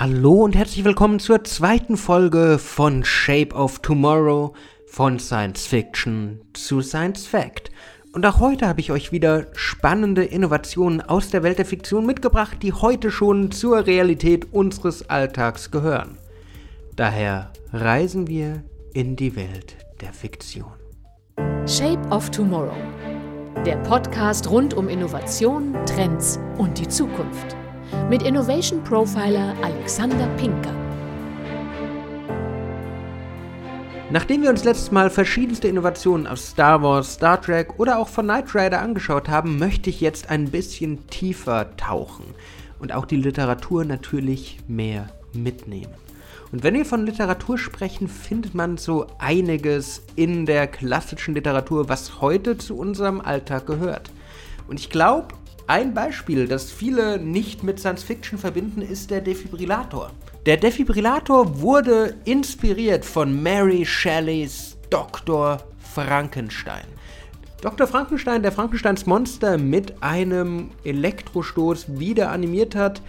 Hallo und herzlich willkommen zur zweiten Folge von Shape of Tomorrow von Science Fiction zu Science Fact. Und auch heute habe ich euch wieder spannende Innovationen aus der Welt der Fiktion mitgebracht, die heute schon zur Realität unseres Alltags gehören. Daher reisen wir in die Welt der Fiktion. Shape of Tomorrow. Der Podcast rund um Innovation, Trends und die Zukunft mit Innovation Profiler Alexander Pinker. Nachdem wir uns letztes Mal verschiedenste Innovationen aus Star Wars, Star Trek oder auch von Knight Rider angeschaut haben, möchte ich jetzt ein bisschen tiefer tauchen und auch die Literatur natürlich mehr mitnehmen. Und wenn wir von Literatur sprechen, findet man so einiges in der klassischen Literatur, was heute zu unserem Alltag gehört. Und ich glaube, ein Beispiel, das viele nicht mit Science Fiction verbinden, ist der Defibrillator. Der Defibrillator wurde inspiriert von Mary Shelleys Dr. Frankenstein. Dr. Frankenstein, der Frankensteins Monster mit einem Elektrostoß wieder animiert hat,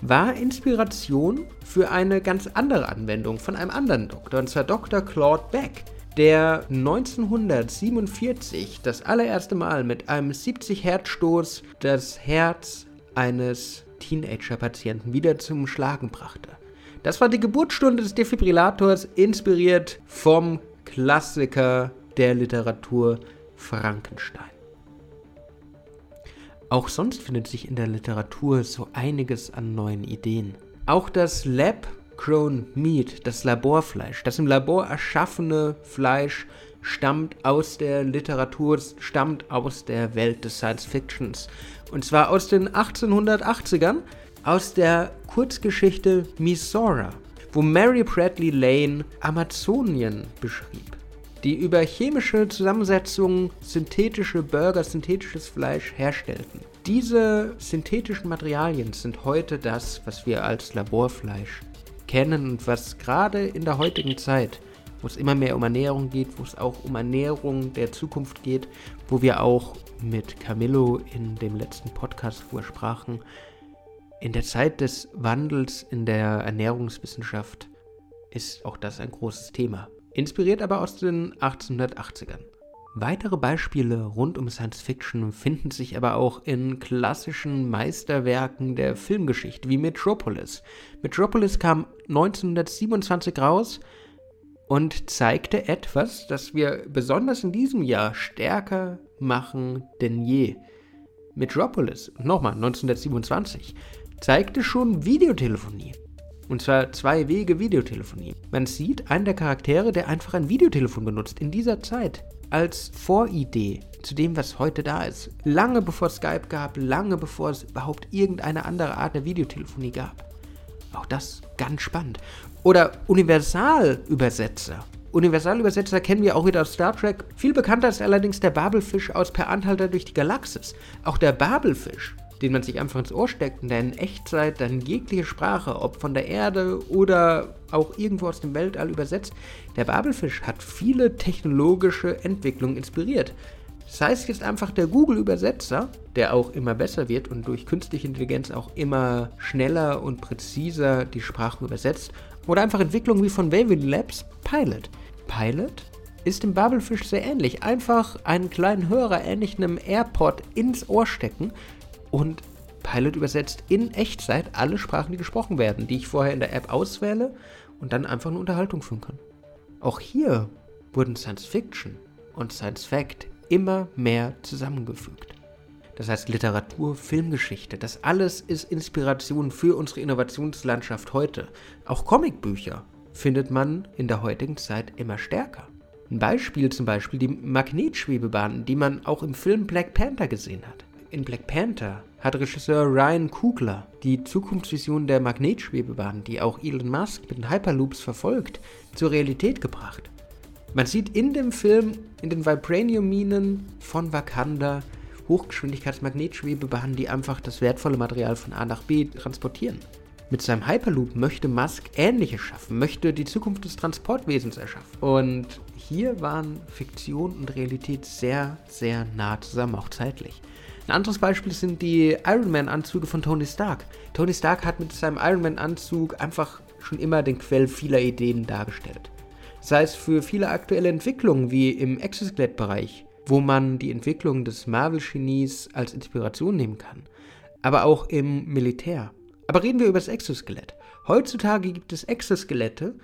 war Inspiration für eine ganz andere Anwendung von einem anderen Doktor, und zwar Dr. Claude Beck der 1947 das allererste Mal mit einem 70 Hertz Stoß das Herz eines Teenager-Patienten wieder zum Schlagen brachte. Das war die Geburtsstunde des Defibrillators, inspiriert vom Klassiker der Literatur Frankenstein. Auch sonst findet sich in der Literatur so einiges an neuen Ideen. Auch das Lab Grown Meat, das Laborfleisch. Das im Labor erschaffene Fleisch stammt aus der Literatur, stammt aus der Welt des Science Fictions. Und zwar aus den 1880ern, aus der Kurzgeschichte Misora, wo Mary Bradley Lane Amazonien beschrieb, die über chemische Zusammensetzungen synthetische Burger, synthetisches Fleisch herstellten. Diese synthetischen Materialien sind heute das, was wir als Laborfleisch kennen und was gerade in der heutigen Zeit, wo es immer mehr um Ernährung geht, wo es auch um Ernährung der Zukunft geht, wo wir auch mit Camillo in dem letzten Podcast drüber sprachen, in der Zeit des Wandels in der Ernährungswissenschaft ist auch das ein großes Thema. Inspiriert aber aus den 1880ern. Weitere Beispiele rund um Science Fiction finden sich aber auch in klassischen Meisterwerken der Filmgeschichte wie Metropolis. Metropolis kam 1927 raus und zeigte etwas, das wir besonders in diesem Jahr stärker machen denn je. Metropolis, nochmal 1927, zeigte schon Videotelefonie. Und zwar zwei Wege Videotelefonie. Man sieht einen der Charaktere, der einfach ein Videotelefon benutzt in dieser Zeit als Voridee zu dem, was heute da ist. Lange bevor Skype gab, lange bevor es überhaupt irgendeine andere Art der Videotelefonie gab. Auch das ganz spannend. Oder Universalübersetzer. Universalübersetzer kennen wir auch wieder aus Star Trek. Viel bekannter ist allerdings der Babelfisch aus Per Anhalter durch die Galaxis. Auch der Babelfisch den man sich einfach ins Ohr steckt und der in Echtzeit dann jegliche Sprache, ob von der Erde oder auch irgendwo aus dem Weltall übersetzt. Der Babelfisch hat viele technologische Entwicklungen inspiriert. Das heißt jetzt einfach der Google-Übersetzer, der auch immer besser wird und durch künstliche Intelligenz auch immer schneller und präziser die Sprachen übersetzt. Oder einfach Entwicklungen wie von Waverly Labs, Pilot. Pilot ist dem Babelfisch sehr ähnlich. Einfach einen kleinen Hörer ähnlich einem AirPod ins Ohr stecken und Pilot übersetzt in Echtzeit alle Sprachen, die gesprochen werden, die ich vorher in der App auswähle und dann einfach eine Unterhaltung führen kann. Auch hier wurden Science Fiction und Science Fact immer mehr zusammengefügt. Das heißt Literatur, Filmgeschichte, das alles ist Inspiration für unsere Innovationslandschaft heute. Auch Comicbücher findet man in der heutigen Zeit immer stärker. Ein Beispiel zum Beispiel die Magnetschwebebahnen, die man auch im Film Black Panther gesehen hat. In Black Panther hat Regisseur Ryan Coogler die Zukunftsvision der Magnetschwebebahn, die auch Elon Musk mit den Hyperloops verfolgt, zur Realität gebracht. Man sieht in dem Film in den Vibranium-Minen von Wakanda Hochgeschwindigkeitsmagnetschwebebahnen, die einfach das wertvolle Material von A nach B transportieren. Mit seinem Hyperloop möchte Musk Ähnliches schaffen, möchte die Zukunft des Transportwesens erschaffen. Und hier waren Fiktion und Realität sehr, sehr nah zusammen, auch zeitlich. Ein anderes Beispiel sind die Iron Man-Anzüge von Tony Stark. Tony Stark hat mit seinem Iron Man-Anzug einfach schon immer den Quell vieler Ideen dargestellt. Sei es für viele aktuelle Entwicklungen wie im Exoskelett-Bereich, wo man die Entwicklung des Marvel-Genies als Inspiration nehmen kann, aber auch im Militär. Aber reden wir über das Exoskelett. Heutzutage gibt es Exoskelette,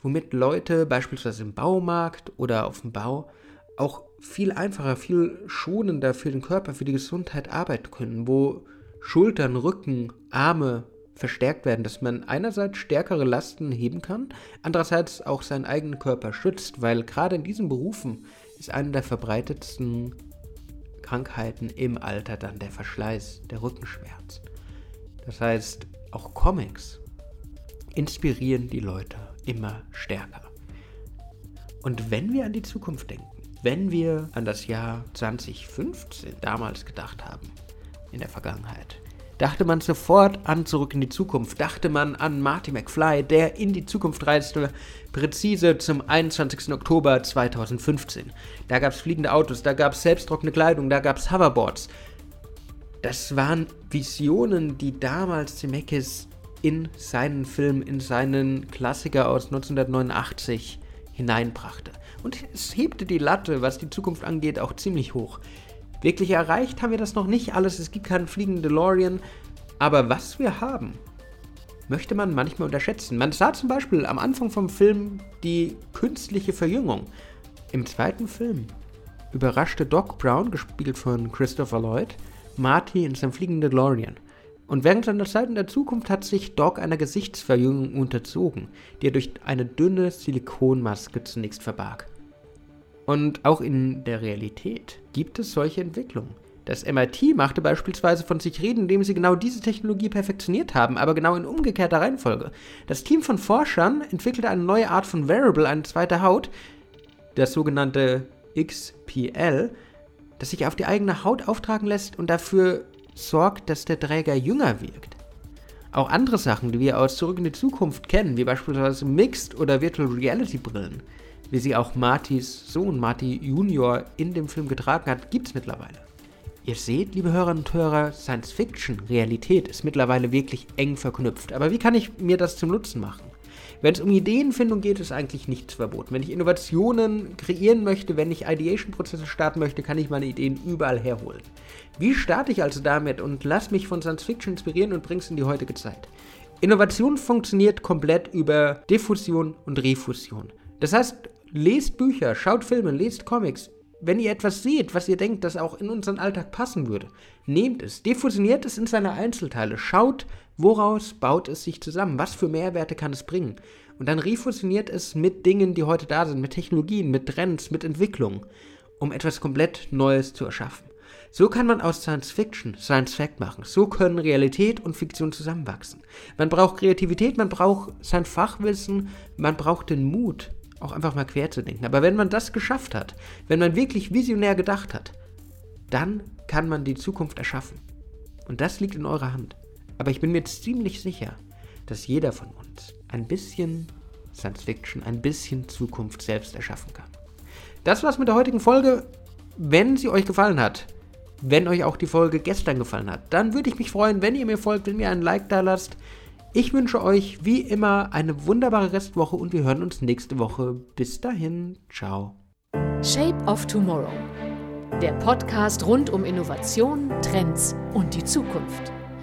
womit Leute beispielsweise im Baumarkt oder auf dem Bau auch viel einfacher, viel schonender für den Körper, für die Gesundheit arbeiten können, wo Schultern, Rücken, Arme verstärkt werden, dass man einerseits stärkere Lasten heben kann, andererseits auch seinen eigenen Körper schützt, weil gerade in diesen Berufen ist eine der verbreitetsten Krankheiten im Alter dann der Verschleiß, der Rückenschmerz. Das heißt, auch Comics inspirieren die Leute immer stärker. Und wenn wir an die Zukunft denken, wenn wir an das Jahr 2015 damals gedacht haben, in der Vergangenheit, dachte man sofort an Zurück in die Zukunft, dachte man an Marty McFly, der in die Zukunft reiste, präzise zum 21. Oktober 2015. Da gab es fliegende Autos, da gab es selbsttrockene Kleidung, da gab es Hoverboards. Das waren Visionen, die damals Zemeckis in seinen Film, in seinen Klassiker aus 1989 hineinbrachte. Und es hebte die Latte, was die Zukunft angeht, auch ziemlich hoch. Wirklich erreicht haben wir das noch nicht alles. Es gibt keinen fliegenden DeLorean. Aber was wir haben, möchte man manchmal unterschätzen. Man sah zum Beispiel am Anfang vom Film die künstliche Verjüngung. Im zweiten Film überraschte Doc Brown, gespielt von Christopher Lloyd, Marty in seinem fliegenden DeLorean. Und während seiner Zeit in der Zukunft hat sich Doc einer Gesichtsverjüngung unterzogen, die er durch eine dünne Silikonmaske zunächst verbarg. Und auch in der Realität gibt es solche Entwicklungen. Das MIT machte beispielsweise von sich reden, indem sie genau diese Technologie perfektioniert haben, aber genau in umgekehrter Reihenfolge. Das Team von Forschern entwickelte eine neue Art von Variable, eine zweite Haut, das sogenannte XPL, das sich auf die eigene Haut auftragen lässt und dafür sorgt, dass der Träger jünger wirkt. Auch andere Sachen, die wir aus Zurück in die Zukunft kennen, wie beispielsweise Mixed oder Virtual Reality Brillen, wie sie auch Martys Sohn, Marty Junior, in dem Film getragen hat, gibt es mittlerweile. Ihr seht, liebe Hörerinnen und Hörer, Science Fiction, Realität ist mittlerweile wirklich eng verknüpft. Aber wie kann ich mir das zum Nutzen machen? Wenn es um Ideenfindung geht, ist eigentlich nichts verboten. Wenn ich Innovationen kreieren möchte, wenn ich Ideation-Prozesse starten möchte, kann ich meine Ideen überall herholen. Wie starte ich also damit und lass mich von Science Fiction inspirieren und bring's in die heutige Zeit? Innovation funktioniert komplett über Diffusion und Refusion. Das heißt, lest Bücher, schaut Filme, lest Comics, wenn ihr etwas seht, was ihr denkt, das auch in unseren Alltag passen würde, nehmt es, defusioniert es in seine Einzelteile, schaut, woraus baut es sich zusammen, was für Mehrwerte kann es bringen. Und dann refusioniert es mit Dingen, die heute da sind, mit Technologien, mit Trends, mit Entwicklungen, um etwas komplett Neues zu erschaffen. So kann man aus Science Fiction Science Fact machen. So können Realität und Fiktion zusammenwachsen. Man braucht Kreativität, man braucht sein Fachwissen, man braucht den Mut, auch einfach mal quer zu denken. Aber wenn man das geschafft hat, wenn man wirklich visionär gedacht hat, dann kann man die Zukunft erschaffen. Und das liegt in eurer Hand. Aber ich bin mir ziemlich sicher, dass jeder von uns ein bisschen Science Fiction, ein bisschen Zukunft selbst erschaffen kann. Das war's mit der heutigen Folge. Wenn sie euch gefallen hat, wenn euch auch die Folge gestern gefallen hat, dann würde ich mich freuen, wenn ihr mir folgt, wenn ihr einen Like da lasst. Ich wünsche euch wie immer eine wunderbare Restwoche und wir hören uns nächste Woche. Bis dahin, ciao. Shape of Tomorrow. Der Podcast rund um Innovation, Trends und die Zukunft.